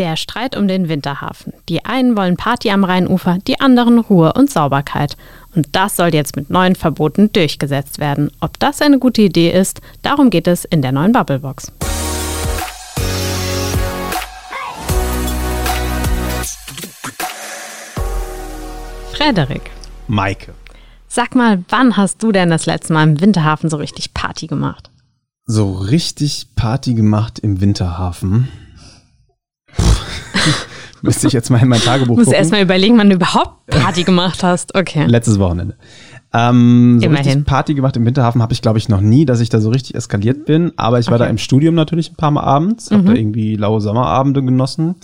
Der Streit um den Winterhafen. Die einen wollen Party am Rheinufer, die anderen Ruhe und Sauberkeit. Und das soll jetzt mit neuen Verboten durchgesetzt werden. Ob das eine gute Idee ist, darum geht es in der neuen Bubblebox. Frederik. Maike. Sag mal, wann hast du denn das letzte Mal im Winterhafen so richtig Party gemacht? So richtig Party gemacht im Winterhafen. Müsste ich jetzt mal in mein Tagebuch Du musst gucken. erst mal überlegen, wann du überhaupt Party gemacht hast. Okay. Letztes Wochenende. Ähm, so Immerhin. richtig Party gemacht im Winterhafen habe ich, glaube ich, noch nie, dass ich da so richtig eskaliert bin. Aber ich war Okay. da im Studium natürlich ein paar Mal abends, habe da irgendwie laue Sommerabende genossen.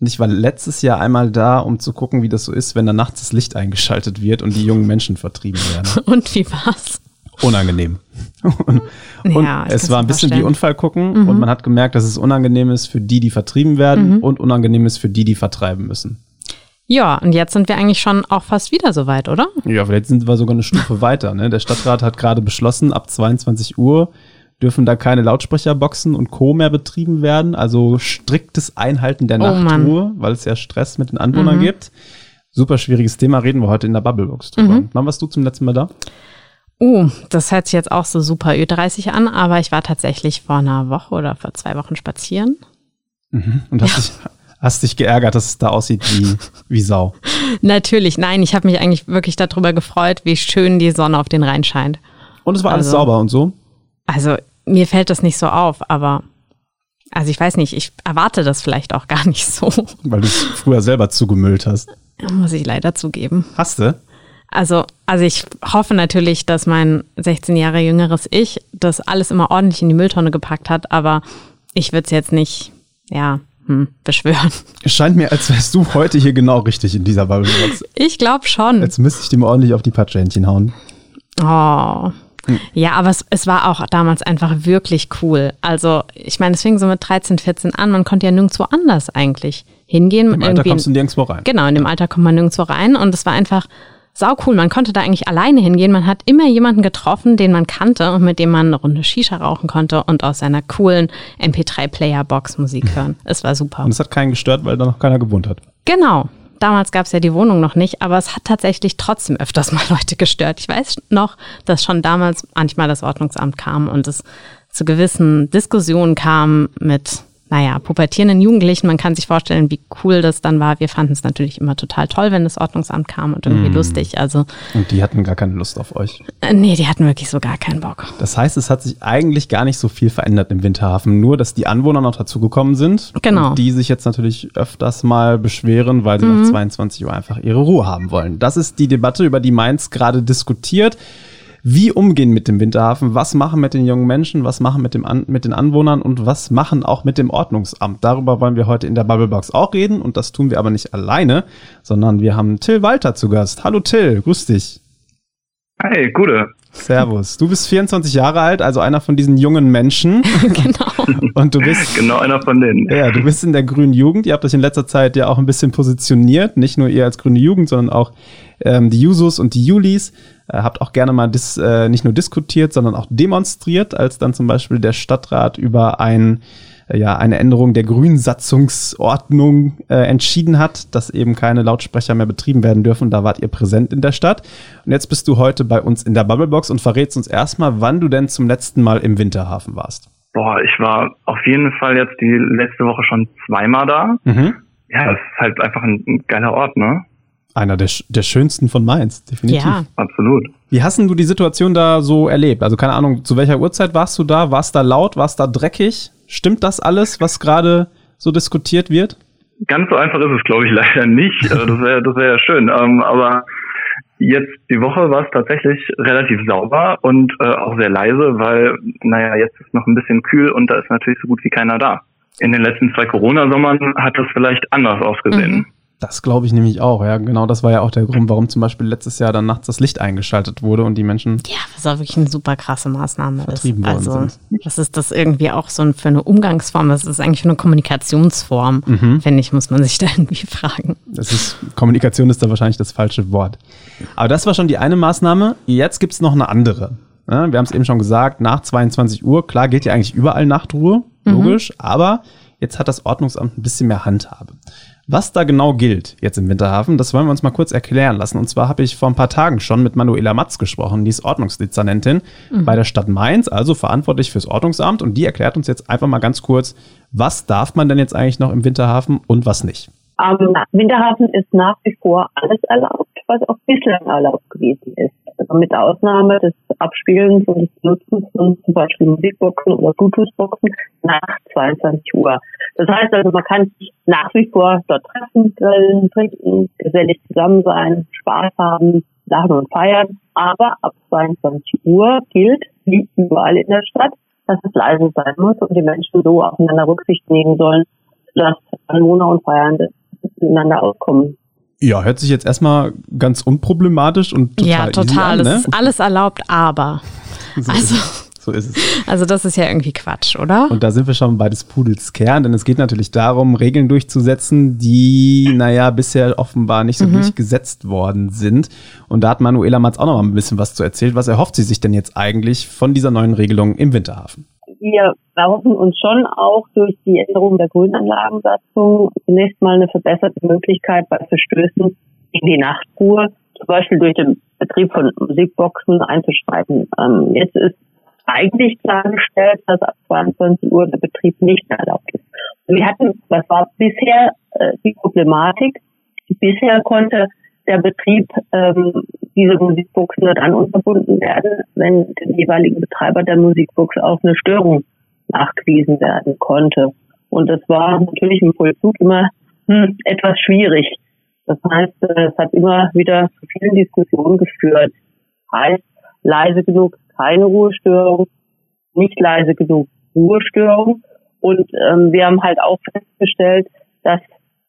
Und ich war letztes Jahr einmal da, um zu gucken, wie das so ist, wenn da nachts das Licht eingeschaltet wird und die jungen Menschen vertrieben werden. Und wie war's? Unangenehm. Und und Ja, ich es war ein bisschen wie. Unfall gucken und man hat gemerkt, dass es unangenehm ist für die, die vertrieben werden und unangenehm ist für die, die vertreiben müssen. Ja, und jetzt sind wir eigentlich schon auch fast wieder so weit, oder? Ja, vielleicht sind wir sogar eine Stufe weiter. Ne? Der Stadtrat hat gerade beschlossen, ab 22 Uhr dürfen da keine Lautsprecherboxen und Co. mehr betrieben werden. Also striktes Einhalten der Oh Mann. Mhm. Nachtruhe, weil es ja Stress mit den Anwohnern gibt. Super schwieriges Thema, reden wir heute in der Bubblebox drüber. Mhm. Wann warst du zum letzten Mal da? Uh, das hört sich jetzt auch so super Ü30 an, aber ich war tatsächlich vor einer Woche oder vor zwei Wochen spazieren. Und hast, dich, hast dich geärgert, dass es da aussieht wie, wie Sau. Natürlich, nein, ich habe mich eigentlich wirklich darüber gefreut, wie schön die Sonne auf den Rhein scheint. Und es war alles Also- sauber und so. Also mir fällt das nicht so auf, aber also ich weiß nicht, ich erwarte das vielleicht auch gar nicht so, Weil du es früher selber zugemüllt hast. muss ich leider zugeben. Hast du? Also, also ich hoffe natürlich, dass mein 16 Jahre jüngeres Ich das alles immer ordentlich in die Mülltonne gepackt hat, aber ich würde es jetzt nicht, ja, hm, beschwören. Es scheint mir, als wärst du heute hier genau richtig in dieser Bubblebox. Ich glaube schon. Jetzt müsste ich dir mal ordentlich auf die Patschhändchen hauen. Oh. Ja, aber es, es war auch damals einfach wirklich cool. Also, ich meine, es fing so mit 13, 14 an. Man konnte ja nirgendwo anders eigentlich hingehen. Im Alter kommst du nirgendwo rein. Genau, in dem Alter kommt man nirgendwo rein und es war einfach sau cool. Man konnte da eigentlich alleine hingehen. Man hat immer jemanden getroffen, den man kannte und mit dem man eine Runde Shisha rauchen konnte und aus seiner coolen MP3-Player-Box Musik hören. Es war super. Und es hat keinen gestört, weil da noch keiner gewohnt hat. Genau. Damals gab es ja die Wohnung noch nicht, aber es hat tatsächlich trotzdem öfters mal Leute gestört. Ich weiß noch, dass schon damals manchmal das Ordnungsamt kam und es zu gewissen Diskussionen kam mit, naja, pubertierenden Jugendlichen. Man kann sich vorstellen, wie cool das dann war. Wir fanden es natürlich immer total toll, wenn das Ordnungsamt kam und irgendwie lustig. Also, Und die hatten gar keine Lust auf euch. äh, nee, die hatten wirklich so gar keinen Bock. Das heißt, es hat sich eigentlich gar nicht so viel verändert im Winterhafen. Nur, dass die Anwohner noch dazugekommen sind. Genau. Und die sich jetzt natürlich öfters mal beschweren, weil sie nach 22 Uhr einfach ihre Ruhe haben wollen. Das ist die Debatte, über die Mainz gerade diskutiert. Wie umgehen mit dem Winterhafen? Was machen mit den jungen Menschen? Was machen mit, dem An mit den Anwohnern? Und was machen auch mit dem Ordnungsamt? Darüber wollen wir heute in der Bubblebox auch reden. Und das tun wir aber nicht alleine, sondern wir haben Till Walter zu Gast. Hallo Till, grüß dich. Hey, Gude. Servus. Du bist 24 Jahre alt, also einer von diesen jungen Menschen. genau. Und du bist, Genau einer von denen. ja, du bist in der grünen Jugend. Ihr habt euch in letzter Zeit ja auch ein bisschen positioniert. Nicht nur ihr als grüne Jugend, sondern auch ähm, die Jusos und die Julis. Äh, habt auch gerne mal dis, äh, nicht nur diskutiert, sondern auch demonstriert, als dann zum Beispiel der Stadtrat über ein äh, ja, eine Änderung der Grünsatzungsordnung äh, entschieden hat, dass eben keine Lautsprecher mehr betrieben werden dürfen. Da wart ihr präsent in der Stadt. Und jetzt bist du heute bei uns in der Bubblebox und verrätst uns erstmal, wann du denn zum letzten Mal im Winterhafen warst. Boah, ich war auf jeden Fall jetzt die letzte Woche schon zweimal da. Mhm. Ja, es ist halt einfach ein, ein geiler Ort, ne? Einer der, sch- der schönsten von Mainz, definitiv. Ja. Absolut. Wie hast denn du die Situation da so erlebt? Also keine Ahnung, zu welcher Uhrzeit warst du da? War es da laut? War es da dreckig? Stimmt das alles, was gerade so diskutiert wird? Ganz so einfach ist es, glaube ich, leider nicht. Äh, Das wäre das wär ja schön. Ähm, aber jetzt die Woche war es tatsächlich relativ sauber und äh, auch sehr leise, weil, naja, jetzt ist noch ein bisschen kühl und da ist natürlich so gut wie keiner da. In den letzten zwei Corona-Sommern hat das vielleicht anders ausgesehen. Mhm. Das glaube ich nämlich auch, ja. Genau das war ja auch der Grund, warum zum Beispiel letztes Jahr dann nachts das Licht eingeschaltet wurde und die Menschen. Ja, was auch wirklich eine super krasse Maßnahme ist. Also, sind. das ist das irgendwie auch so für eine Umgangsform, das ist eigentlich für eine Kommunikationsform, Mhm. finde ich, muss man sich da irgendwie fragen. Das ist, Kommunikation ist da wahrscheinlich das falsche Wort. Aber das war schon die eine Maßnahme. Jetzt gibt es noch eine andere. Ja, wir haben es eben schon gesagt, nach 22 Uhr, klar geht ja eigentlich überall Nachtruhe, logisch, aber Jetzt hat das Ordnungsamt ein bisschen mehr Handhabe. Was da genau gilt jetzt im Winterhafen, das wollen wir uns mal kurz erklären lassen. Und zwar habe ich vor ein paar Tagen schon mit Manuela Matz gesprochen, die ist Ordnungsdezernentin mhm. bei der Stadt Mainz, also verantwortlich fürs Ordnungsamt. Und die erklärt uns jetzt einfach mal ganz kurz, was darf man denn jetzt eigentlich noch im Winterhafen und was nicht. Am Winterhafen ist nach wie vor alles erlaubt, was auch bislang erlaubt gewesen ist. Also mit Ausnahme des Abspielens und des Nutzens von zum Beispiel Musikboxen oder Bluetooth-Boxen nach 22 Uhr. Das heißt also, man kann sich nach wie vor dort treffen, grillen, trinken, gesellig zusammen sein, Spaß haben, lachen und feiern. Aber ab 22 Uhr gilt, wie überall in der Stadt, dass es leise sein muss und die Menschen so aufeinander Rücksicht nehmen sollen, dass Anwohner und Feiernde miteinander auskommen. Ja, hört sich jetzt erstmal ganz unproblematisch und total Ja, total. An, ne? Das ist alles erlaubt, aber. So also. So ist es. Also das ist ja irgendwie Quatsch, oder? Und da sind wir schon bei des Pudels Kern, denn es geht natürlich darum, Regeln durchzusetzen, die, naja, bisher offenbar nicht so mhm. durchgesetzt worden sind. Und da hat Manuela Matz auch noch mal ein bisschen was zu erzählt. Was erhofft sie sich denn jetzt eigentlich von dieser neuen Regelung im Winterhafen? wir erhoffen uns schon auch durch die Änderung der Grünanlagensatzung zunächst mal eine verbesserte Möglichkeit bei Verstößen in die Nachtruhe, zum Beispiel durch den Betrieb von Musikboxen einzuschreiben. Ähm, jetzt ist eigentlich klargestellt, dass ab 22 Uhr der Betrieb nicht erlaubt ist. wir hatten, was war bisher äh, die Problematik? Bisher konnte der Betrieb ähm, diese Musikbox nur dann unterbunden werden, wenn dem jeweiligen Betreiber der Musikbox auch eine Störung nachgewiesen werden konnte. Und das war natürlich im Vollzug immer hm, etwas schwierig. Das heißt, äh, es hat immer wieder zu vielen Diskussionen geführt. Heißt, leise genug, keine Ruhestörung, nicht leise genug, Ruhestörung. Und ähm, wir haben halt auch festgestellt, dass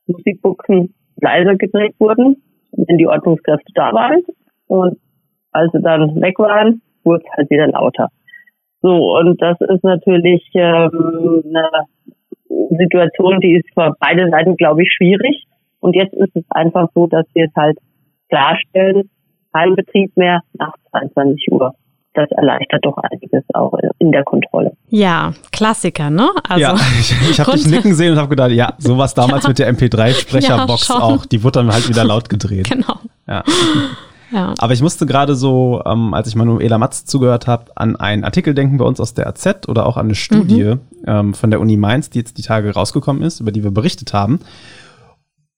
Musikboxen leiser gedreht wurden, wenn die Ordnungskräfte da waren. Und als sie dann weg waren, wurde es halt wieder lauter. So, und das ist natürlich ähm, eine Situation, die ist für beide Seiten, glaube ich, schwierig. Und jetzt ist es einfach so, dass wir es halt klarstellen, kein Betrieb mehr nach 22 Uhr das erleichtert doch einiges auch in der Kontrolle. Ja, Klassiker, ne? Also ja, ich, ich habe dich nicken sehen und habe gedacht, ja, sowas damals ja. mit der MP3-Sprecherbox ja, auch. Die wurde dann halt wieder laut gedreht. Genau. Ja. Ja. Aber ich musste gerade so, ähm, als ich Manuela Matz zugehört habe, an einen Artikel denken bei uns aus der AZ oder auch an eine Studie mhm. ähm, von der Uni Mainz, die jetzt die Tage rausgekommen ist, über die wir berichtet haben.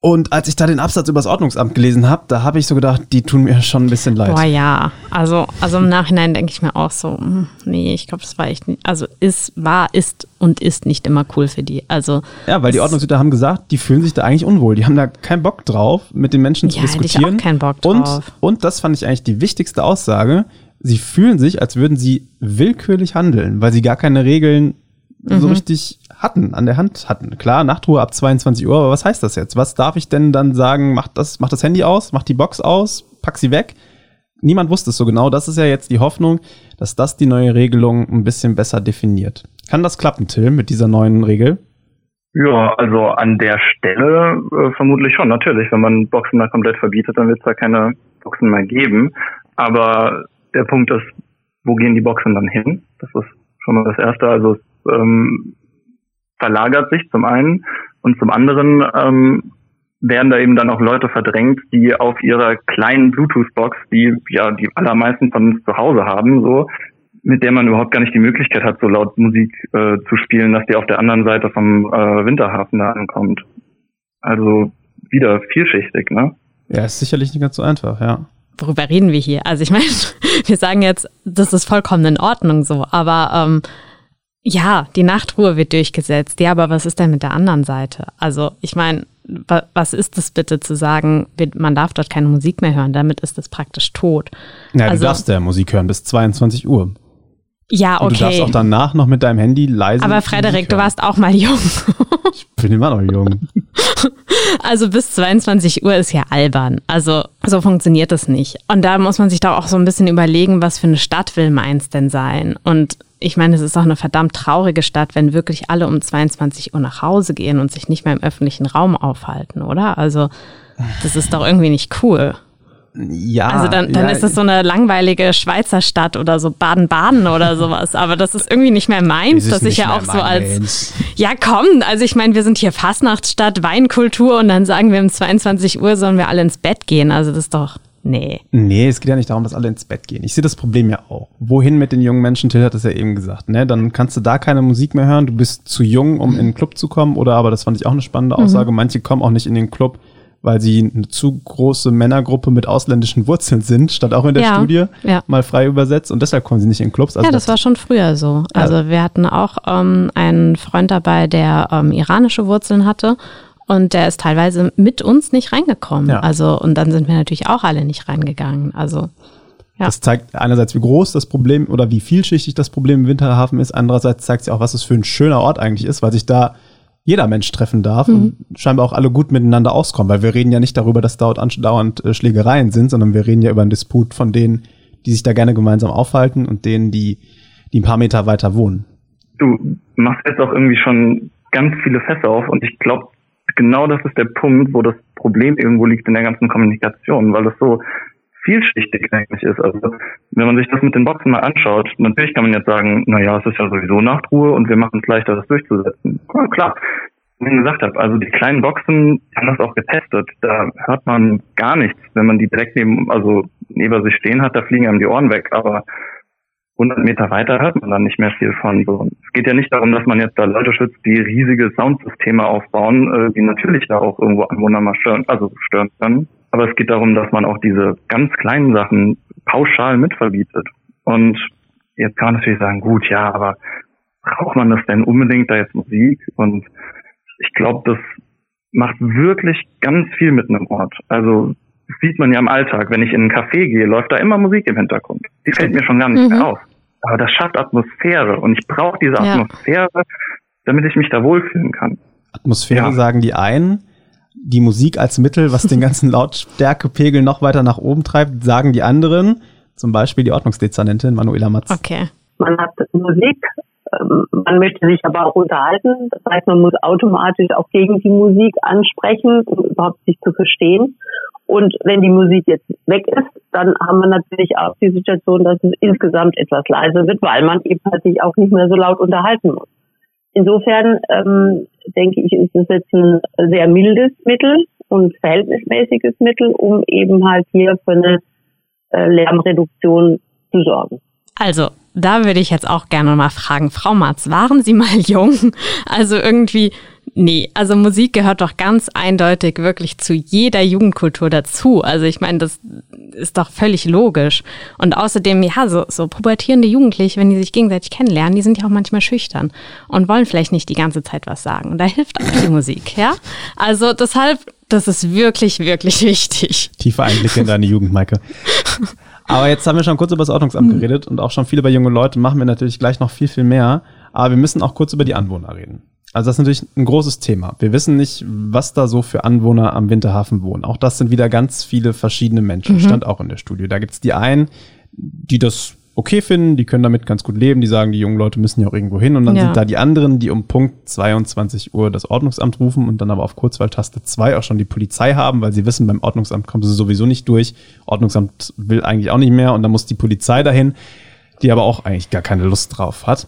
Und als ich da den Absatz über das Ordnungsamt gelesen habe, da habe ich so gedacht, die tun mir schon ein bisschen leid. Boah, ja. Also, also im Nachhinein denke ich mir auch so, hm, nee, ich glaube, das war echt nicht, also ist, war, ist und ist nicht immer cool für die. Also. Ja, weil die Ordnungshüter haben gesagt, die fühlen sich da eigentlich unwohl. Die haben da keinen Bock drauf, mit den Menschen zu ja, diskutieren. Hätte ich auch keinen Bock drauf. Und, und das fand ich eigentlich die wichtigste Aussage. Sie fühlen sich, als würden sie willkürlich handeln, weil sie gar keine Regeln mhm. so richtig hatten, an der Hand hatten. Klar, Nachtruhe ab 22 Uhr, aber was heißt das jetzt? Was darf ich denn dann sagen, mach das, mach das Handy aus, mach die Box aus, pack sie weg? Niemand wusste es so genau. Das ist ja jetzt die Hoffnung, dass das die neue Regelung ein bisschen besser definiert. Kann das klappen, Till, mit dieser neuen Regel? Ja, also an der Stelle äh, vermutlich schon, natürlich. Wenn man Boxen da komplett verbietet, dann wird es da keine Boxen mehr geben. Aber der Punkt ist, wo gehen die Boxen dann hin? Das ist schon mal das Erste. Also ähm, verlagert sich zum einen und zum anderen ähm, werden da eben dann auch Leute verdrängt, die auf ihrer kleinen Bluetooth-Box, die ja die allermeisten von uns zu Hause haben, so mit der man überhaupt gar nicht die Möglichkeit hat, so laut Musik äh, zu spielen, dass die auf der anderen Seite vom äh, Winterhafen da ankommt. Also wieder vielschichtig, ne? Ja, ist sicherlich nicht ganz so einfach, ja. Worüber reden wir hier? Also ich meine, wir sagen jetzt, das ist vollkommen in Ordnung so, aber ähm, ja, die Nachtruhe wird durchgesetzt. Ja, aber was ist denn mit der anderen Seite? Also, ich meine, was ist das bitte zu sagen, man darf dort keine Musik mehr hören? Damit ist es praktisch tot. Ja, also, du darfst ja Musik hören bis 22 Uhr. Ja, okay. Und du darfst auch danach noch mit deinem Handy leise. Aber Frederik, du warst auch mal jung. ich bin immer noch jung. Also bis 22 Uhr ist ja albern. Also so funktioniert das nicht. Und da muss man sich doch auch so ein bisschen überlegen, was für eine Stadt will Mainz denn sein? Und ich meine, es ist auch eine verdammt traurige Stadt, wenn wirklich alle um 22 Uhr nach Hause gehen und sich nicht mehr im öffentlichen Raum aufhalten, oder? Also, das ist doch irgendwie nicht cool. Ja. Also dann, dann ja, ist es so eine langweilige Schweizer Stadt oder so Baden-Baden oder sowas. Aber das ist irgendwie nicht mehr meins, dass ich ja auch so als. Ja, komm, also ich meine, wir sind hier Fastnachtsstadt, Weinkultur und dann sagen wir um 22 Uhr sollen wir alle ins Bett gehen. Also das ist doch. Nee. Nee, es geht ja nicht darum, dass alle ins Bett gehen. Ich sehe das Problem ja auch. Wohin mit den jungen Menschen? Till hat es ja eben gesagt. Ne? Dann kannst du da keine Musik mehr hören. Du bist zu jung, um in den Club zu kommen. Oder aber, das fand ich auch eine spannende Aussage, mhm. manche kommen auch nicht in den Club, weil sie eine zu große Männergruppe mit ausländischen Wurzeln sind, statt auch in der Ja, Studie ja. mal frei übersetzt. Und deshalb kommen sie nicht in Clubs. Also ja, das war schon früher so. Also wir hatten auch ähm, einen Freund dabei, der ähm, iranische Wurzeln hatte und der ist teilweise mit uns nicht reingekommen. Ja. Also und dann sind wir natürlich auch alle nicht reingegangen. Also ja. Das zeigt einerseits, wie groß das Problem oder wie vielschichtig das Problem im Winterhafen ist. Andererseits zeigt es ja auch, was es für ein schöner Ort eigentlich ist, weil sich da jeder Mensch treffen darf und scheinbar auch alle gut miteinander auskommen. Weil wir reden ja nicht darüber, dass dort andauernd äh, Schlägereien sind, sondern wir reden ja über einen Disput von denen, die sich da gerne gemeinsam aufhalten und denen, die, die ein paar Meter weiter wohnen. du machst jetzt auch irgendwie schon ganz viele Fässer auf und ich glaube, genau das ist der Punkt, wo das Problem irgendwo liegt in der ganzen Kommunikation, weil das so vielschichtig eigentlich ist. Also wenn man sich das mit den Boxen mal anschaut, natürlich kann man jetzt sagen, na ja, es ist ja sowieso Nachtruhe und wir machen es leichter, das durchzusetzen. Ja, klar. Wie ich gesagt habe, also die kleinen Boxen haben das auch getestet. Da hört man gar nichts, wenn man die direkt neben, also neben sich stehen hat, da fliegen einem die Ohren weg. Aber 100 Meter weiter hört man dann nicht mehr viel von. So. Es geht ja nicht darum, dass man jetzt da Leute schützt, die riesige Soundsysteme aufbauen, äh, die natürlich da auch irgendwo Anwohner mal stören, also stören können. Aber es geht darum, dass man auch diese ganz kleinen Sachen pauschal mitverbietet. Und jetzt kann man natürlich sagen, gut, ja, aber braucht man das denn unbedingt da jetzt Musik? Und ich glaube, das macht wirklich ganz viel mit einem Ort. Also das sieht man ja im Alltag. Wenn ich in einen Café gehe, läuft da immer Musik im Hintergrund. Die fällt mir schon gar nicht mehr auf. Aber das schafft Atmosphäre und ich brauche diese Ja. Atmosphäre, damit ich mich da wohlfühlen kann. Atmosphäre Ja. sagen die einen, die Musik als Mittel, was den ganzen Lautstärkepegel noch weiter nach oben treibt, sagen die anderen, zum Beispiel die Ordnungsdezernentin Manuela Matz. okay. Man hat Musik, ähm, man möchte sich aber auch unterhalten. Das heißt, man muss automatisch auch gegen die Musik ansprechen, um überhaupt sich zu verstehen. Und wenn die Musik jetzt weg ist, dann haben wir natürlich auch die Situation, dass es insgesamt etwas leiser wird, weil man eben halt sich auch nicht mehr so laut unterhalten muss. Insofern ähm, denke ich, ist es jetzt ein sehr mildes Mittel und verhältnismäßiges Mittel, um eben halt hier für eine äh, Lärmreduktion zu sorgen. Also, da würde ich jetzt auch gerne mal fragen, Frau Matz, waren Sie mal jung? Also irgendwie, nee, also Musik gehört doch ganz eindeutig wirklich zu jeder Jugendkultur dazu. Also ich meine, das ist doch völlig logisch. Und außerdem, ja, so, so pubertierende Jugendliche, wenn die sich gegenseitig kennenlernen, die sind ja auch manchmal schüchtern und wollen vielleicht nicht die ganze Zeit was sagen. Und da hilft auch die Musik, ja? Also deshalb, das ist wirklich, wirklich wichtig. Tiefe Einblicke in deine Jugend, Maike. Aber jetzt haben wir schon kurz über das Ordnungsamt geredet und auch schon viel über junge Leute, machen wir natürlich gleich noch viel, viel mehr. Aber wir müssen auch kurz über die Anwohner reden. Also das ist natürlich ein großes Thema. Wir wissen nicht, was da so für Anwohner am Winterhafen wohnen. Auch das sind wieder ganz viele verschiedene Menschen. Stand auch in der Studie. Da gibt's die einen, die das okay finden, die können damit ganz gut leben, die sagen, die jungen Leute müssen ja auch irgendwo hin. Und dann Ja. sind da die anderen, die um Punkt 22 Uhr das Ordnungsamt rufen und dann aber auf Kurzwahltaste 2 auch schon die Polizei haben, weil sie wissen, beim Ordnungsamt kommen sie sowieso nicht durch. Ordnungsamt will eigentlich auch nicht mehr und dann muss die Polizei dahin, die aber auch eigentlich gar keine Lust drauf hat.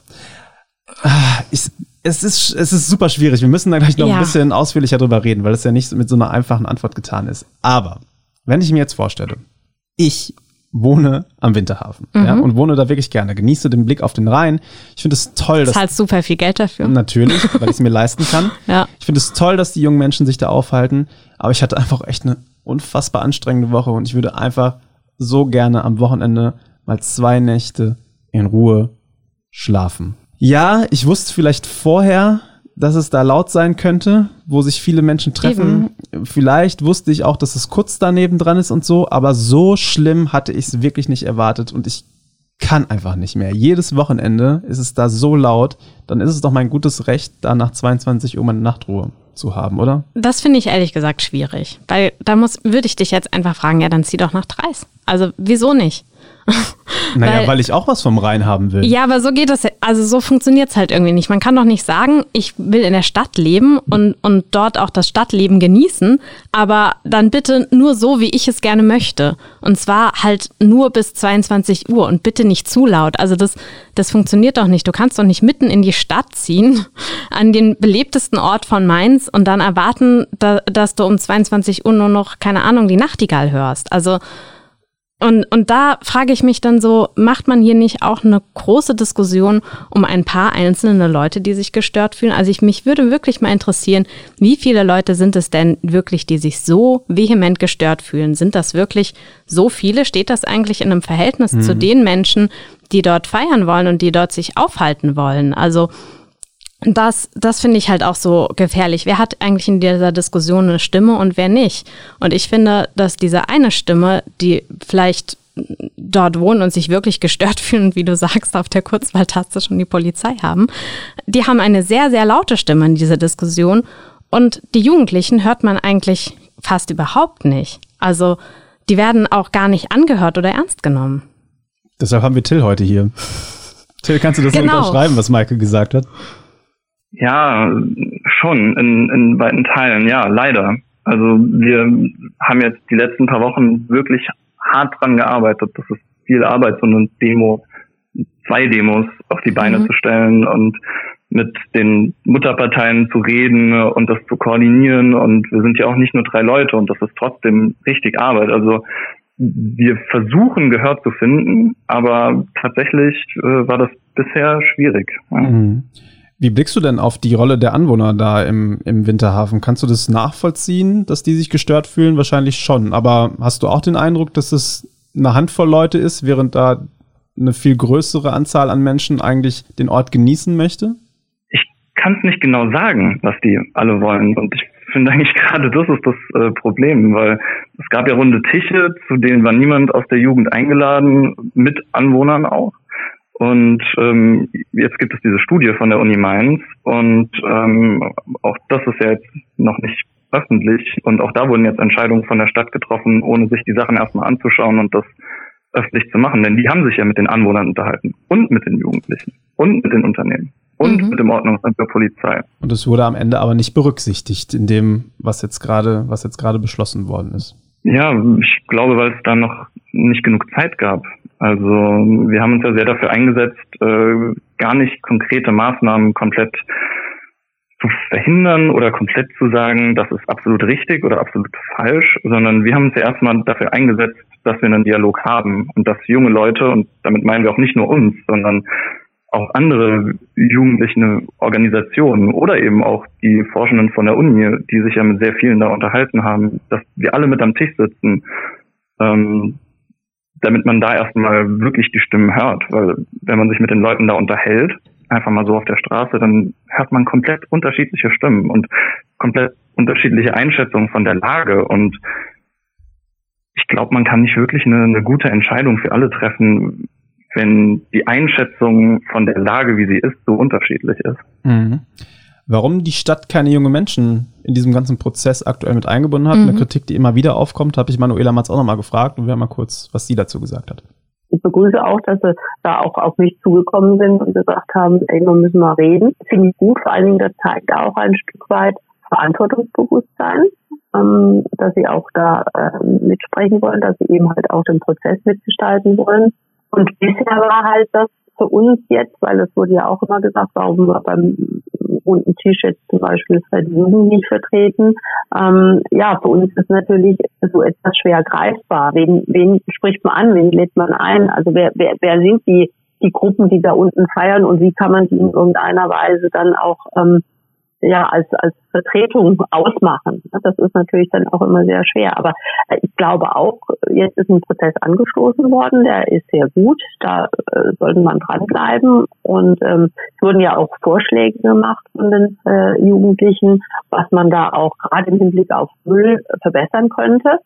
Ah, Ich, es, ist, es ist super schwierig. Wir müssen da gleich noch Ja. ein bisschen ausführlicher drüber reden, weil es ja nicht mit so einer einfachen Antwort getan ist. Aber wenn ich mir jetzt vorstelle, ich wohne am Winterhafen ja, und wohne da wirklich gerne, genieße den Blick auf den Rhein. Ich finde es toll, dass Zahlst super viel Geld dafür. Natürlich, weil ich es mir leisten kann. Ja. Ich finde es toll, dass die jungen Menschen sich da aufhalten, aber ich hatte einfach echt eine unfassbar anstrengende Woche und ich würde einfach so gerne am Wochenende mal zwei Nächte in Ruhe schlafen. Ja, ich wusste vielleicht vorher, dass es da laut sein könnte, wo sich viele Menschen treffen. Vielleicht wusste ich auch, dass es kurz daneben dran ist und so, aber so schlimm hatte ich es wirklich nicht erwartet und ich kann einfach nicht mehr. Jedes Wochenende ist es da so laut, dann ist es doch mein gutes Recht, da nach 22 Uhr meine Nachtruhe zu haben, oder? Das finde ich ehrlich gesagt schwierig, weil da muss, würde ich dich jetzt einfach fragen, ja, dann zieh doch nach Dreis. Also wieso nicht? Naja, weil, weil ich auch was vom Rhein haben will. Ja, aber so geht das, also so funktioniert es halt irgendwie nicht. Man kann doch nicht sagen, ich will in der Stadt leben und, und dort auch das Stadtleben genießen, aber dann bitte nur so, wie ich es gerne möchte. Und zwar halt nur bis 22 Uhr und bitte nicht zu laut. Also das, das funktioniert doch nicht. Du kannst doch nicht mitten in die Stadt ziehen, an den belebtesten Ort von Mainz und dann erwarten, da, dass du um 22 Uhr nur noch, keine Ahnung, die Nachtigall hörst. Also und, und da frage ich mich dann so, macht man hier nicht auch eine große Diskussion um ein paar einzelne Leute, die sich gestört fühlen? Also ich mich würde wirklich mal interessieren, wie viele Leute sind es denn wirklich, die sich so vehement gestört fühlen? Sind das wirklich so viele? Steht das eigentlich in einem Verhältnis mhm. zu den Menschen, die dort feiern wollen und die dort sich aufhalten wollen? Also das, das finde ich halt auch so gefährlich. Wer hat eigentlich in dieser Diskussion eine Stimme und wer nicht? Und ich finde, dass diese eine Stimme, die vielleicht dort wohnen und sich wirklich gestört fühlen und wie du sagst, auf der Kurzwahltaste schon die Polizei haben, die haben eine sehr, sehr laute Stimme in dieser Diskussion. Und die Jugendlichen hört man eigentlich fast überhaupt nicht. Also die werden auch gar nicht angehört oder ernst genommen. Deshalb haben wir Till heute hier. Till, kannst du das genau. unterschreiben, was Michael gesagt hat? Ja, schon, in, in weiten Teilen, ja, leider. Also wir haben jetzt die letzten paar Wochen wirklich hart dran gearbeitet. Das ist viel Arbeit, so eine Demo, zwei Demos auf die Beine mhm. zu stellen und mit den Mutterparteien zu reden und das zu koordinieren. Und wir sind ja auch nicht nur drei Leute und das ist trotzdem richtig Arbeit. Also wir versuchen Gehör zu finden, aber tatsächlich äh, war das bisher schwierig. Ja. Mhm. Wie blickst du denn auf die Rolle der Anwohner da im, im Winterhafen? Kannst du das nachvollziehen, dass die sich gestört fühlen? Wahrscheinlich schon. Aber hast du auch den Eindruck, dass es eine Handvoll Leute ist, während da eine viel größere Anzahl an Menschen eigentlich den Ort genießen möchte? Ich kann es nicht genau sagen, was die alle wollen. Und ich finde eigentlich gerade das ist das äh, Problem, weil es gab ja runde Tische, zu denen war niemand aus der Jugend eingeladen, mit Anwohnern auch. Und ähm, jetzt gibt es diese Studie von der Uni Mainz und ähm, auch das ist ja jetzt noch nicht öffentlich und auch da wurden jetzt Entscheidungen von der Stadt getroffen, ohne sich die Sachen erstmal anzuschauen und das öffentlich zu machen, denn die haben sich ja mit den Anwohnern unterhalten und mit den Jugendlichen und mit den Unternehmen und mhm. mit dem Ordnungsamt der Polizei. Und es wurde am Ende aber nicht berücksichtigt in dem, was jetzt gerade, was jetzt gerade beschlossen worden ist. Ja, ich glaube, weil es da noch nicht genug Zeit gab. Also wir haben uns ja sehr dafür eingesetzt, äh, gar nicht konkrete Maßnahmen komplett zu verhindern oder komplett zu sagen, das ist absolut richtig oder absolut falsch, sondern wir haben uns ja erstmal dafür eingesetzt, dass wir einen Dialog haben und dass junge Leute, und damit meinen wir auch nicht nur uns, sondern auch andere jugendliche Organisationen oder eben auch die Forschenden von der Uni, die sich ja mit sehr vielen da unterhalten haben, dass wir alle mit am Tisch sitzen, ähm, damit man da erstmal wirklich die Stimmen hört. Weil wenn man sich mit den Leuten da unterhält, einfach mal so auf der Straße, dann hört man komplett unterschiedliche Stimmen und komplett unterschiedliche Einschätzungen von der Lage. Und ich glaube, man kann nicht wirklich eine, eine gute Entscheidung für alle treffen, wenn die Einschätzung von der Lage, wie sie ist, so unterschiedlich ist. Mhm. Warum die Stadt keine jungen Menschen in diesem ganzen Prozess aktuell mit eingebunden hat, mhm. eine Kritik, die immer wieder aufkommt, habe ich Manuela Matz auch nochmal gefragt und wir haben mal kurz, was sie dazu gesagt hat. Ich begrüße auch, dass sie da auch auf mich zugekommen sind und gesagt haben, ey, wir müssen mal reden. Finde ich gut, vor allen Dingen, das zeigt auch ein Stück weit Verantwortungsbewusstsein, ähm, dass sie auch da äh, mitsprechen wollen, dass sie eben halt auch den Prozess mitgestalten wollen. Und bisher war halt das für uns jetzt, weil es wurde ja auch immer gesagt, warum wir beim runden Tisch jetzt zum Beispiel die Jugend nicht vertreten. Ähm, ja, für uns ist natürlich so etwas schwer greifbar. Wen, wen spricht man an? Wen lädt man ein? Also wer, wer, wer sind die, die Gruppen, die da unten feiern und wie kann man die in irgendeiner Weise dann auch ähm, ja als als Vertretung ausmachen. Das ist natürlich dann auch immer sehr schwer. Aber äh, ich glaube auch, jetzt ist ein Prozess angestoßen worden, der ist sehr gut. Da äh, sollte man dranbleiben. Und ähm, es wurden ja auch Vorschläge gemacht von den äh, Jugendlichen, was man da auch gerade im Hinblick auf Müll verbessern könnte.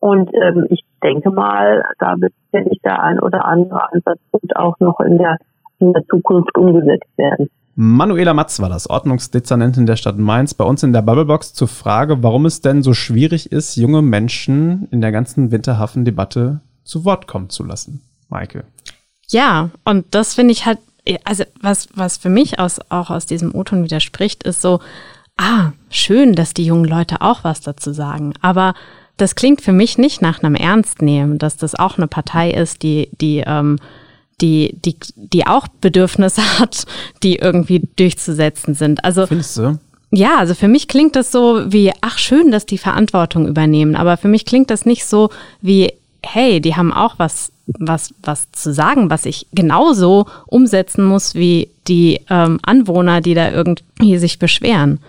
Und ähm, ich denke mal, da wird sicherlich der ein oder andere Ansatzpunkt auch noch in der, in der Zukunft umgesetzt werden. Manuela Matz war das, Ordnungsdezernentin der Stadt Mainz, bei uns in der Bubblebox zur Frage, warum es denn so schwierig ist, junge Menschen in der ganzen Winterhafen-Debatte zu Wort kommen zu lassen. Maike. Ja, und das finde ich halt, also was, was für mich aus, auch aus diesem O-Ton widerspricht, ist so, ah, schön, dass die jungen Leute auch was dazu sagen. Aber das klingt für mich nicht nach einem Ernstnehmen, dass das auch eine Partei ist, die, die, ähm, die, die, die auch Bedürfnisse hat, die irgendwie durchzusetzen sind. Also Findest du? Ja, also für mich klingt das so wie, ach schön, dass die Verantwortung übernehmen, aber für mich klingt das nicht so wie, hey, die haben auch was, was, was zu sagen, was ich genauso umsetzen muss wie die ähm, Anwohner, die da irgendwie sich beschweren.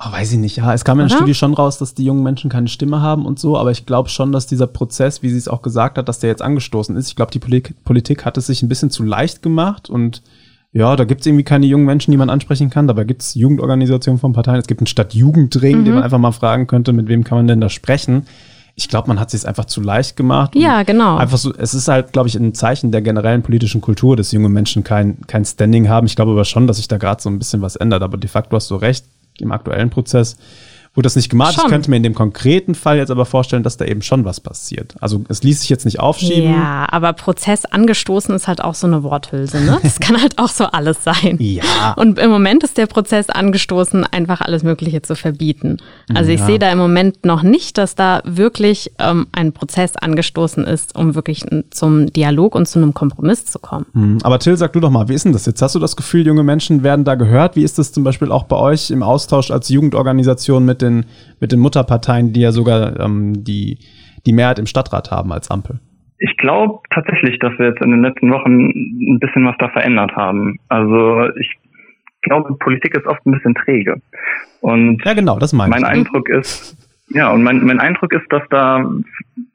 Oh, weiß ich nicht, ja. Es kam in der Studie schon raus, dass die jungen Menschen keine Stimme haben und so, aber ich glaube schon, dass dieser Prozess, wie sie es auch gesagt hat, dass der jetzt angestoßen ist. Ich glaube, die Politik, Politik hat es sich ein bisschen zu leicht gemacht und ja, da gibt es irgendwie keine jungen Menschen, die man ansprechen kann. Dabei gibt es Jugendorganisationen von Parteien. Es gibt einen Stadtjugendring, mhm. den man einfach mal fragen könnte, mit wem kann man denn da sprechen. Ich glaube, man hat sich einfach zu leicht gemacht. Ja, genau. Einfach so, es ist halt, glaube ich, ein Zeichen der generellen politischen Kultur, dass junge Menschen kein, kein Standing haben. Ich glaube aber schon, dass sich da gerade so ein bisschen was ändert. Aber de facto hast du recht, im aktuellen Prozess wurde das nicht gemacht. Schon. Ich könnte mir in dem konkreten Fall jetzt aber vorstellen, dass da eben schon was passiert. Also es ließ sich jetzt nicht aufschieben. Ja, aber Prozess angestoßen ist halt auch so eine Worthülse, ne? Das kann halt auch so alles sein. Ja. Und im Moment ist der Prozess angestoßen, einfach alles Mögliche zu verbieten. Also ich sehe da im Moment noch nicht, dass da wirklich ähm, ein Prozess angestoßen ist, um wirklich zum Dialog und zu einem Kompromiss zu kommen. Mhm. Aber Till, sag du doch mal, wie ist denn das jetzt? Hast du das Gefühl, junge Menschen werden da gehört? Wie ist das zum Beispiel auch bei euch im Austausch als Jugendorganisation mit den den, mit den Mutterparteien, die ja sogar ähm, die, die Mehrheit im Stadtrat haben als Ampel? Ich glaube tatsächlich, dass wir jetzt in den letzten Wochen ein bisschen was da verändert haben. Also ich glaube, Politik ist oft ein bisschen träge. Und ja, genau, das meine mein Eindruck ist, ja, und mein, mein Eindruck ist, dass da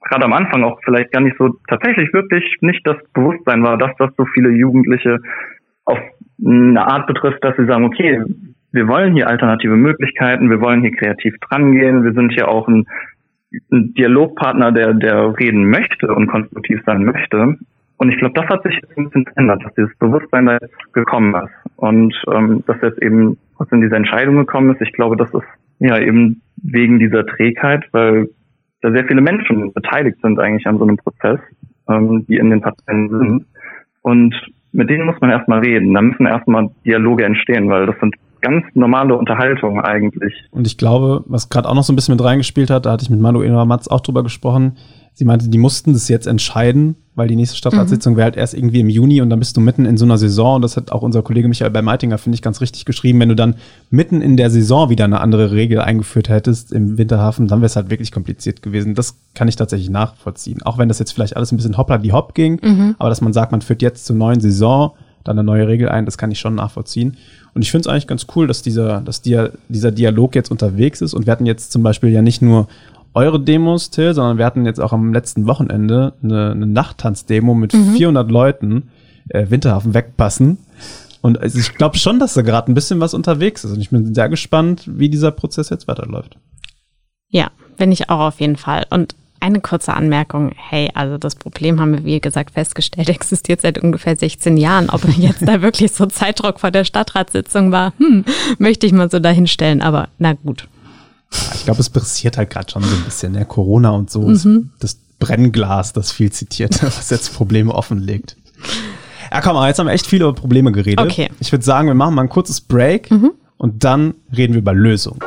gerade am Anfang auch vielleicht gar nicht so tatsächlich wirklich nicht das Bewusstsein war, dass das so viele Jugendliche auf eine Art betrifft, dass sie sagen, okay, wir wollen hier alternative Möglichkeiten, wir wollen hier kreativ drangehen, wir sind hier auch ein, ein Dialogpartner, der, der reden möchte und konstruktiv sein möchte. Und ich glaube, das hat sich jetzt ein bisschen verändert, dass dieses Bewusstsein da jetzt gekommen ist. Und ähm, dass jetzt eben trotzdem diese Entscheidung gekommen ist, ich glaube, das ist ja eben wegen dieser Trägheit, weil da sehr viele Menschen beteiligt sind eigentlich an so einem Prozess, ähm, die in den Parteien sind. Und mit denen muss man erstmal reden. Da müssen erstmal Dialoge entstehen, weil das sind ganz normale Unterhaltung eigentlich. Und ich glaube, was gerade auch noch so ein bisschen mit reingespielt hat, da hatte ich mit Manuela Matz auch drüber gesprochen. Sie meinte, die mussten das jetzt entscheiden, weil die nächste Stadtratssitzung mhm. wäre halt erst irgendwie im Juni und dann bist du mitten in so einer Saison. Und das hat auch unser Kollege Michael bei Meitinger, finde ich, ganz richtig geschrieben. Wenn du dann mitten in der Saison wieder eine andere Regel eingeführt hättest im Winterhafen, dann wäre es halt wirklich kompliziert gewesen. Das kann ich tatsächlich nachvollziehen. Auch wenn das jetzt vielleicht alles ein bisschen hoppla die hopp ging, mhm. aber dass man sagt, man führt jetzt zur neuen Saison dann eine neue Regel ein, das kann ich schon nachvollziehen. Und ich finde es eigentlich ganz cool, dass dieser, dass Dia dieser Dialog jetzt unterwegs ist. Und wir hatten jetzt zum Beispiel ja nicht nur eure Demos, Till, sondern wir hatten jetzt auch am letzten Wochenende eine, eine Nachttanz-Demo mit mhm. 400 Leuten, äh, Winterhafen wegpassen. Und also ich glaube schon, dass da gerade ein bisschen was unterwegs ist. Und ich bin sehr gespannt, wie dieser Prozess jetzt weiterläuft. Ja, bin ich auch auf jeden Fall. Und eine kurze Anmerkung. Hey, also das Problem haben wir, wie gesagt, festgestellt, existiert seit ungefähr 16 Jahren. Ob jetzt da wirklich so Zeitdruck vor der Stadtratssitzung war, hm, möchte ich mal so dahinstellen. Aber na gut. Ich glaube, es pressiert halt gerade schon so ein bisschen. Ne? Corona und so mhm. das Brennglas, das viel zitiert, was jetzt Probleme offenlegt. Ja, komm mal, jetzt haben wir echt viele über Probleme geredet. Okay. Ich würde sagen, wir machen mal ein kurzes Break mhm. und dann reden wir über Lösungen.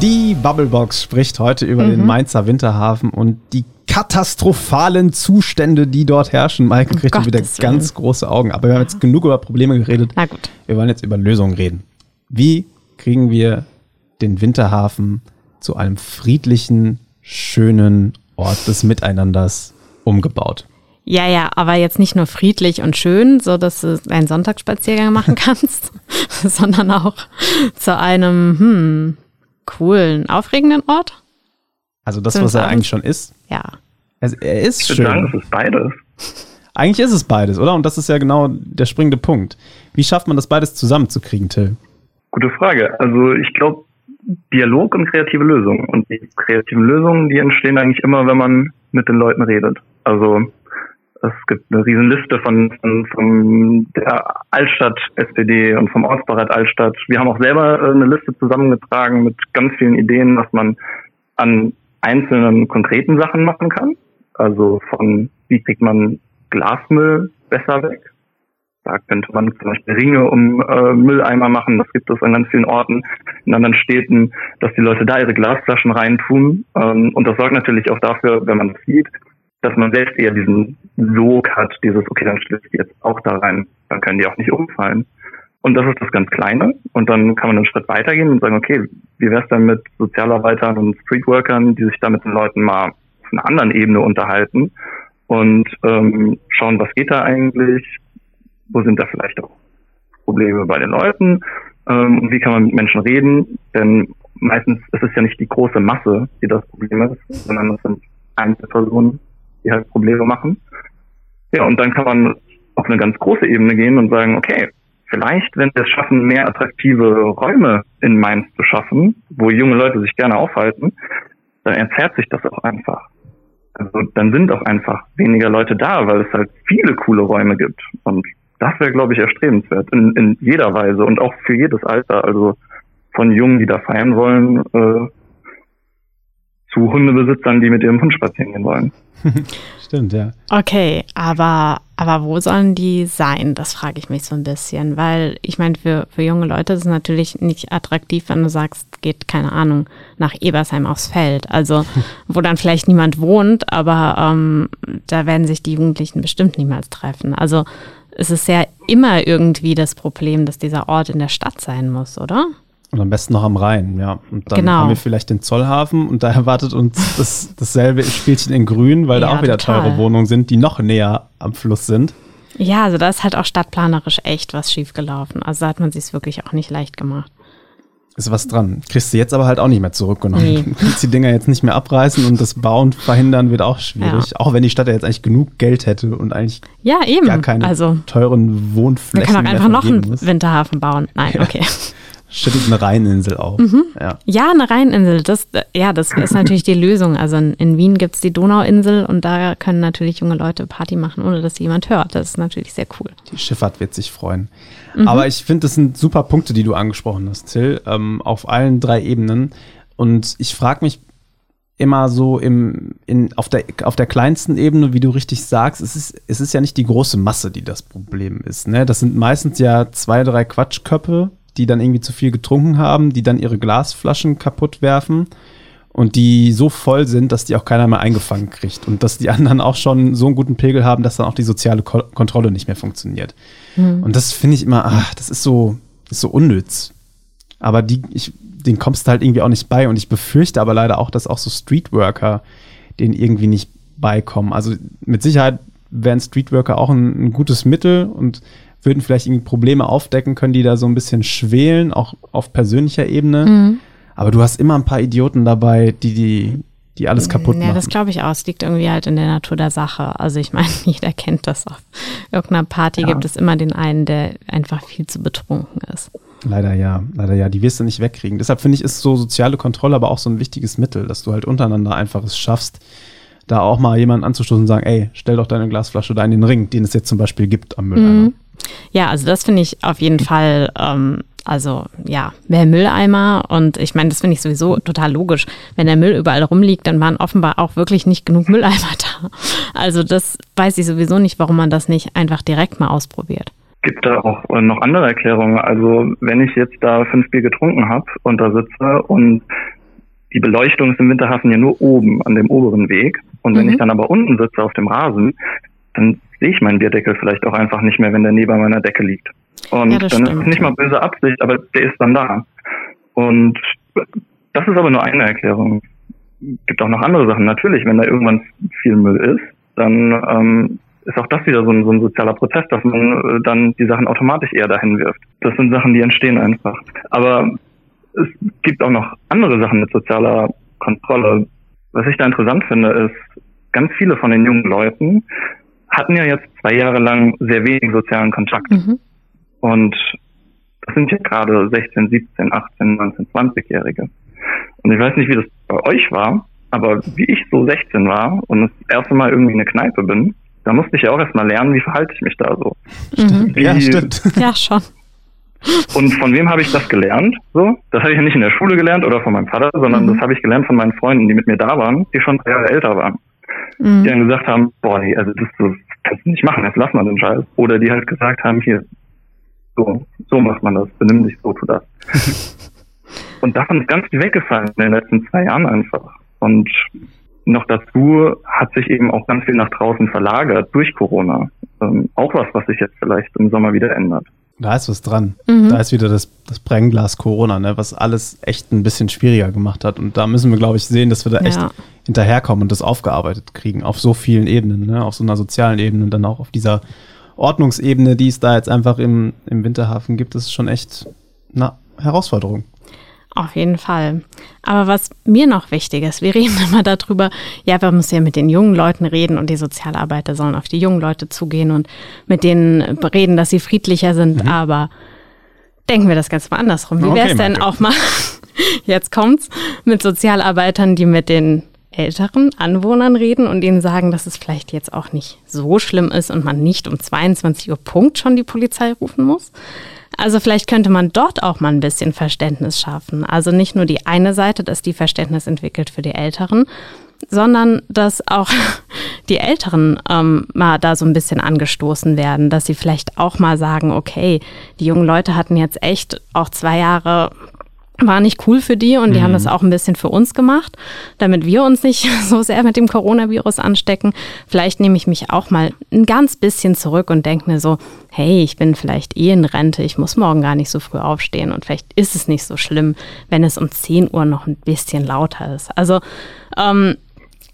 Die Bubblebox spricht heute über mhm. den Mainzer Winterhafen und die katastrophalen Zustände, die dort herrschen. Maike kriegt oh wieder ganz große Augen. Aber wir haben jetzt genug über Probleme geredet. Na gut. Wir wollen jetzt über Lösungen reden. Wie kriegen wir den Winterhafen zu einem friedlichen, schönen Ort des Miteinanders umgebaut? Ja, ja, aber jetzt nicht nur friedlich und schön, so dass du einen Sonntagsspaziergang machen kannst, sondern auch zu einem, hm, coolen, aufregenden Ort? Also das, was er eigentlich schon ist? Ja. Also er ist ich schön. Ich würde sagen, es ist beides. Eigentlich ist es beides, oder? Und das ist ja genau der springende Punkt. Wie schafft man das beides zusammenzukriegen, Till? Gute Frage. Also ich glaube, Dialog und kreative Lösungen. Und die kreativen Lösungen, die entstehen eigentlich immer, wenn man mit den Leuten redet. Also es gibt eine riesen Liste von, von, von der Altstadt SPD und vom Ortsberat Altstadt. Wir haben auch selber äh, eine Liste zusammengetragen mit ganz vielen Ideen, was man an einzelnen konkreten Sachen machen kann. Also von wie kriegt man Glasmüll besser weg? Da könnte man zum Beispiel Ringe um äh, Mülleimer machen. Das gibt es an ganz vielen Orten in anderen Städten, dass die Leute da ihre Glasflaschen reintun. Ähm, und das sorgt natürlich auch dafür, wenn man das sieht, dass man selbst eher diesen Sog hat, dieses, okay, dann ich jetzt auch da rein. Dann können die auch nicht umfallen. Und das ist das ganz Kleine. Und dann kann man einen Schritt weitergehen und sagen, okay, wie wäre es dann mit Sozialarbeitern und Streetworkern, die sich da mit den Leuten mal auf einer anderen Ebene unterhalten und ähm, schauen, was geht da eigentlich, wo sind da vielleicht auch Probleme bei den Leuten ähm, und wie kann man mit Menschen reden, denn meistens ist es ja nicht die große Masse, die das Problem ist, sondern es sind Einzelpersonen, die halt Probleme machen. Ja, und dann kann man auf eine ganz große Ebene gehen und sagen, okay, vielleicht, wenn wir es schaffen, mehr attraktive Räume in Mainz zu schaffen, wo junge Leute sich gerne aufhalten, dann entzerrt sich das auch einfach. Also dann sind auch einfach weniger Leute da, weil es halt viele coole Räume gibt. Und das wäre, glaube ich, erstrebenswert in, in jeder Weise und auch für jedes Alter. Also von Jungen, die da feiern wollen, äh, zu Hundebesitzern, die mit ihrem Hund spazieren gehen wollen. Stimmt, ja. Okay, aber, aber wo sollen die sein? Das frage ich mich so ein bisschen, weil ich meine, für, für junge Leute ist es natürlich nicht attraktiv, wenn du sagst, geht, keine Ahnung, nach Ebersheim aufs Feld. Also, wo dann vielleicht niemand wohnt, aber ähm, da werden sich die Jugendlichen bestimmt niemals treffen. Also, es ist ja immer irgendwie das Problem, dass dieser Ort in der Stadt sein muss, oder? Und am besten noch am Rhein, ja. Und dann Genau. haben wir vielleicht den Zollhafen und da erwartet uns das, dasselbe Spielchen in Grün, weil da Ja, auch wieder total. teure Wohnungen sind, die noch näher am Fluss sind. Ja, also da ist halt auch stadtplanerisch echt was schiefgelaufen. Also da hat man sich wirklich auch nicht leicht gemacht. Ist was dran. Kriegst du jetzt aber halt auch nicht mehr zurückgenommen. Nee. Du kannst die Dinger jetzt nicht mehr abreißen und das Bauen verhindern wird auch schwierig. Auch wenn die Stadt ja jetzt eigentlich genug Geld hätte und eigentlich Ja, eben. gar keine also teuren man Wohnflächen kann auch einfach noch einen muss. Winterhafen bauen. Nein, Ja. okay. Schüttet eine Rheininsel auf. Mhm. Ja. Ja, eine Rheininsel, das, ja, das ist natürlich die Lösung. Also in, in Wien gibt's die Donauinsel und da können natürlich junge Leute Party machen, ohne dass jemand hört. Das ist natürlich sehr cool. Die Schifffahrt wird sich freuen. Mhm. Aber ich finde, das sind super Punkte, die du angesprochen hast, Till, ähm, auf allen drei Ebenen. Und ich frage mich immer so im, in, auf, der, auf der kleinsten Ebene, wie du richtig sagst, es ist, es ist ja nicht die große Masse, die das Problem ist. Ne? Das sind meistens ja zwei, drei Quatschköpfe, die dann irgendwie zu viel getrunken haben, die dann ihre Glasflaschen kaputt werfen und die so voll sind, dass die auch keiner mehr eingefangen kriegt und dass die anderen auch schon so einen guten Pegel haben, dass dann auch die soziale Ko Kontrolle nicht mehr funktioniert. Und das finde ich immer, ach, das ist so, ist so unnütz. Aber die, ich, den kommst du halt irgendwie auch nicht bei und ich befürchte aber leider auch, dass auch so Streetworker den irgendwie nicht beikommen. Also mit Sicherheit wären Streetworker auch ein, ein gutes Mittel und würden vielleicht irgendwie Probleme aufdecken können, die da so ein bisschen schwelen, auch auf persönlicher Ebene. Aber du hast immer ein paar Idioten dabei, die, die, die alles kaputt Ja, machen. das glaube ich auch. Es liegt irgendwie halt in der Natur der Sache. Also ich meine, jeder kennt das. Auf irgendeiner Party Ja. gibt es immer den einen, der einfach viel zu betrunken ist. Leider ja, leider ja. Die wirst du nicht wegkriegen. Deshalb finde ich, ist so soziale Kontrolle aber auch so ein wichtiges Mittel, dass du halt untereinander einfach es schaffst, da auch mal jemanden anzustoßen und sagen, ey, stell doch deine Glasflasche da in den Ring, den es jetzt zum Beispiel gibt am Mülleimer. Ja, also das finde ich auf jeden Fall, ähm, also ja, mehr Mülleimer und ich meine, das finde ich sowieso total logisch. Wenn der Müll überall rumliegt, dann waren offenbar auch wirklich nicht genug Mülleimer da. Also das weiß ich sowieso nicht, warum man das nicht einfach direkt mal ausprobiert. Gibt da auch äh, noch andere Erklärungen? Also wenn ich jetzt da fünf Bier getrunken habe und da sitze und die Beleuchtung ist im Winterhafen ja nur oben an dem oberen Weg und wenn Mhm. ich dann aber unten sitze auf dem Rasen, dann sehe ich meinen Bierdeckel vielleicht auch einfach nicht mehr, wenn der neben meiner Decke liegt. Und Ja, dann ist stimmt. es nicht mal böse Absicht, aber der ist dann da. Und das ist aber nur eine Erklärung. Gibt auch noch andere Sachen. Natürlich, wenn da irgendwann viel Müll ist, dann ähm, ist auch das wieder so ein, so ein sozialer Prozess, dass man äh, dann die Sachen automatisch eher dahin wirft. Das sind Sachen, die entstehen einfach. Aber es gibt auch noch andere Sachen mit sozialer Kontrolle. Was ich da interessant finde, ist, ganz viele von den jungen Leuten hatten ja jetzt zwei Jahre lang sehr wenig sozialen Kontakt. Mhm. Und das sind ja gerade 16, 17, 18, 19, 20-Jährige. Und ich weiß nicht, wie das bei euch war, aber wie ich so 16 war und das erste Mal irgendwie in eine Kneipe bin, da musste ich ja auch erstmal lernen, wie verhalte ich mich da so. Mhm. Wie, Ja, stimmt. Ja, schon. Und von wem habe ich das gelernt? So, das habe ich ja nicht in der Schule gelernt oder von meinem Vater, sondern Mhm. das habe ich gelernt von meinen Freunden, die mit mir da waren, die schon drei Jahre älter waren. Mhm. die dann gesagt haben, boah, nee, also das, das kannst du nicht machen, jetzt lass mal den Scheiß. Oder die halt gesagt haben, hier, so, so macht man das, benimm dich so, tu das. Und davon ist ganz viel weggefallen in den letzten zwei Jahren einfach. Und noch dazu hat sich eben auch ganz viel nach draußen verlagert durch Corona. Ähm, auch was, was sich jetzt vielleicht im Sommer wieder ändert. Da ist was dran. Mhm. Da ist wieder das, das Brennglas Corona, ne, was alles echt ein bisschen schwieriger gemacht hat. Und da müssen wir, glaube ich, sehen, dass wir da echt hinterherkommen und das aufgearbeitet kriegen. Auf so vielen Ebenen, ne, auf so einer sozialen Ebene und dann auch auf dieser Ordnungsebene, die es da jetzt einfach im, im Winterhafen gibt, ist schon echt eine Herausforderung. Auf jeden Fall. Aber was mir noch wichtig ist, wir reden immer darüber, ja, wir müssen ja mit den jungen Leuten reden und die Sozialarbeiter sollen auf die jungen Leute zugehen und mit denen reden, dass sie friedlicher sind. Mhm. Aber denken wir das ganz mal andersrum. Wie okay, wäre es denn auch mal, jetzt kommt's, mit Sozialarbeitern, die mit den älteren Anwohnern reden und ihnen sagen, dass es vielleicht jetzt auch nicht so schlimm ist und man nicht um 22 Uhr Punkt schon die Polizei rufen muss. Also vielleicht könnte man dort auch mal ein bisschen Verständnis schaffen. Also nicht nur die eine Seite, dass die Verständnis entwickelt für die Älteren, sondern dass auch die Älteren ähm, mal da so ein bisschen angestoßen werden, dass sie vielleicht auch mal sagen, okay, die jungen Leute hatten jetzt echt auch zwei Jahre war nicht cool für die und die mhm. haben das auch ein bisschen für uns gemacht, damit wir uns nicht so sehr mit dem Coronavirus anstecken. Vielleicht nehme ich mich auch mal ein ganz bisschen zurück und denke mir so, hey, ich bin vielleicht eh in Rente, ich muss morgen gar nicht so früh aufstehen und vielleicht ist es nicht so schlimm, wenn es um 10 Uhr noch ein bisschen lauter ist. Also ähm,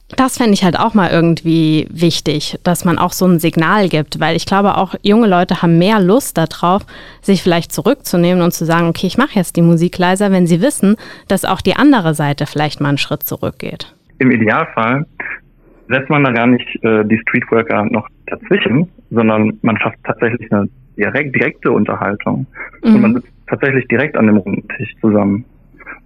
das fände ich halt auch mal irgendwie wichtig, dass man auch so ein Signal gibt, weil ich glaube auch junge Leute haben mehr Lust darauf, sich vielleicht zurückzunehmen und zu sagen, okay, ich mache jetzt die Musik leiser, wenn sie wissen, dass auch die andere Seite vielleicht mal einen Schritt zurückgeht. Im Idealfall setzt man da gar nicht äh, die Streetworker noch dazwischen, sondern man schafft tatsächlich eine direkt, direkte Unterhaltung mhm. und man sitzt tatsächlich direkt an dem runden Tisch zusammen.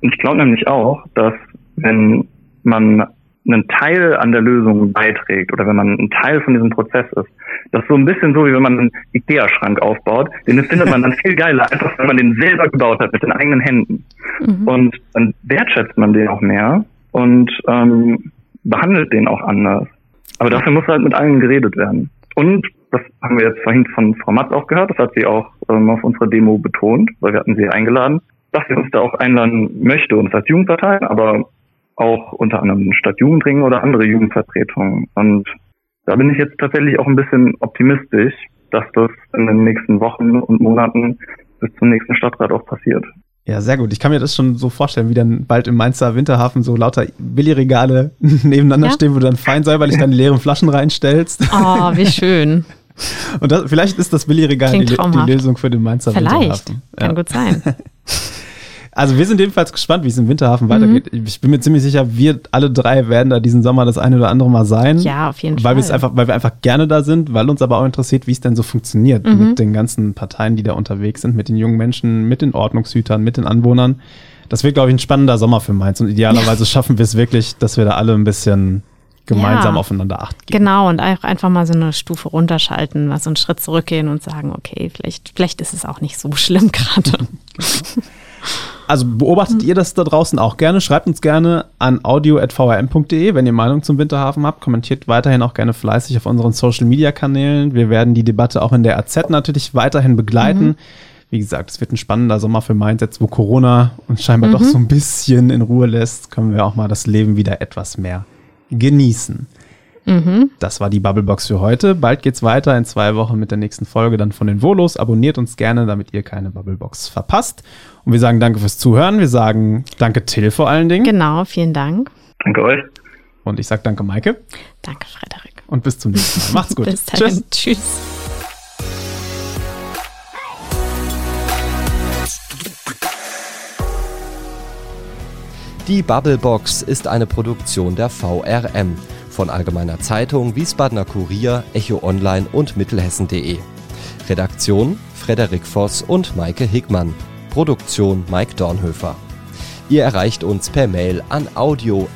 Und ich glaube nämlich auch, dass wenn man einen Teil an der Lösung beiträgt oder wenn man ein Teil von diesem Prozess ist. Das ist so ein bisschen so, wie wenn man einen Ikea-Schrank aufbaut. Den findet man dann viel geiler, einfach wenn man den selber gebaut hat mit den eigenen Händen. Mhm. Und dann wertschätzt man den auch mehr und ähm, behandelt den auch anders. Aber dafür muss halt mit allen geredet werden. Und das haben wir jetzt vorhin von Frau Matz auch gehört, das hat sie auch ähm, auf unserer Demo betont, weil wir hatten sie eingeladen, dass sie uns da auch einladen möchte und das heißt Jugendpartei, aber auch unter anderem Stadtjugendring oder andere Jugendvertretungen. Und da bin ich jetzt tatsächlich auch ein bisschen optimistisch, dass das in den nächsten Wochen und Monaten bis zum nächsten Stadtrat auch passiert. Ja, sehr gut. Ich kann mir das schon so vorstellen, wie dann bald im Mainzer Winterhafen so lauter Billigregale nebeneinander ja? stehen, wo du dann fein säuberlich deine leeren Flaschen reinstellst. Oh, wie schön. Und das, vielleicht ist das Billigregal die, die, Lösung für den Mainzer vielleicht. Winterhafen. Vielleicht, kann gut sein. Also wir sind jedenfalls gespannt, wie es im Winterhafen mhm. weitergeht. Ich bin mir ziemlich sicher, wir alle drei werden da diesen Sommer das eine oder andere Mal sein. Ja, auf jeden weil Fall. Einfach, weil wir einfach gerne da sind, weil uns aber auch interessiert, wie es denn so funktioniert mhm. mit den ganzen Parteien, die da unterwegs sind, mit den jungen Menschen, mit den Ordnungshütern, mit den Anwohnern. Das wird, glaube ich, ein spannender Sommer für Mainz. Und idealerweise schaffen wir es wirklich, dass wir da alle ein bisschen gemeinsam ja, aufeinander acht geben. Genau, und auch einfach mal so eine Stufe runterschalten, mal so einen Schritt zurückgehen und sagen, okay, vielleicht, vielleicht ist es auch nicht so schlimm gerade. Also beobachtet ihr das da draußen auch gerne? Schreibt uns gerne an audio.vrm.de, wenn ihr Meinung zum Winterhafen habt. Kommentiert weiterhin auch gerne fleißig auf unseren Social Media Kanälen. Wir werden die Debatte auch in der AZ natürlich weiterhin begleiten. Mhm. Wie gesagt, es wird ein spannender Sommer für Mainz. Jetzt, wo Corona uns scheinbar mhm. doch so ein bisschen in Ruhe lässt, können wir auch mal das Leben wieder etwas mehr genießen. Mhm. Das war die Bubblebox für heute. Bald geht's weiter in zwei Wochen mit der nächsten Folge dann von den Volos. Abonniert uns gerne, damit ihr keine Bubblebox verpasst. Und wir sagen danke fürs Zuhören. Wir sagen danke Till vor allen Dingen. Genau, vielen Dank. Danke euch. Und ich sage danke Maike. Danke Frederik. Und bis zum nächsten Mal. Macht's gut. bis dahin. Tschüss. Tschüss. Die Bubblebox ist eine Produktion der VRM von Allgemeiner Zeitung, Wiesbadener Kurier, Echo Online und Mittelhessen.de. Redaktion Frederik Voss und Maike Hickmann. Produktion Mike Dornhöfer. Ihr erreicht uns per Mail an audio.vrm.de.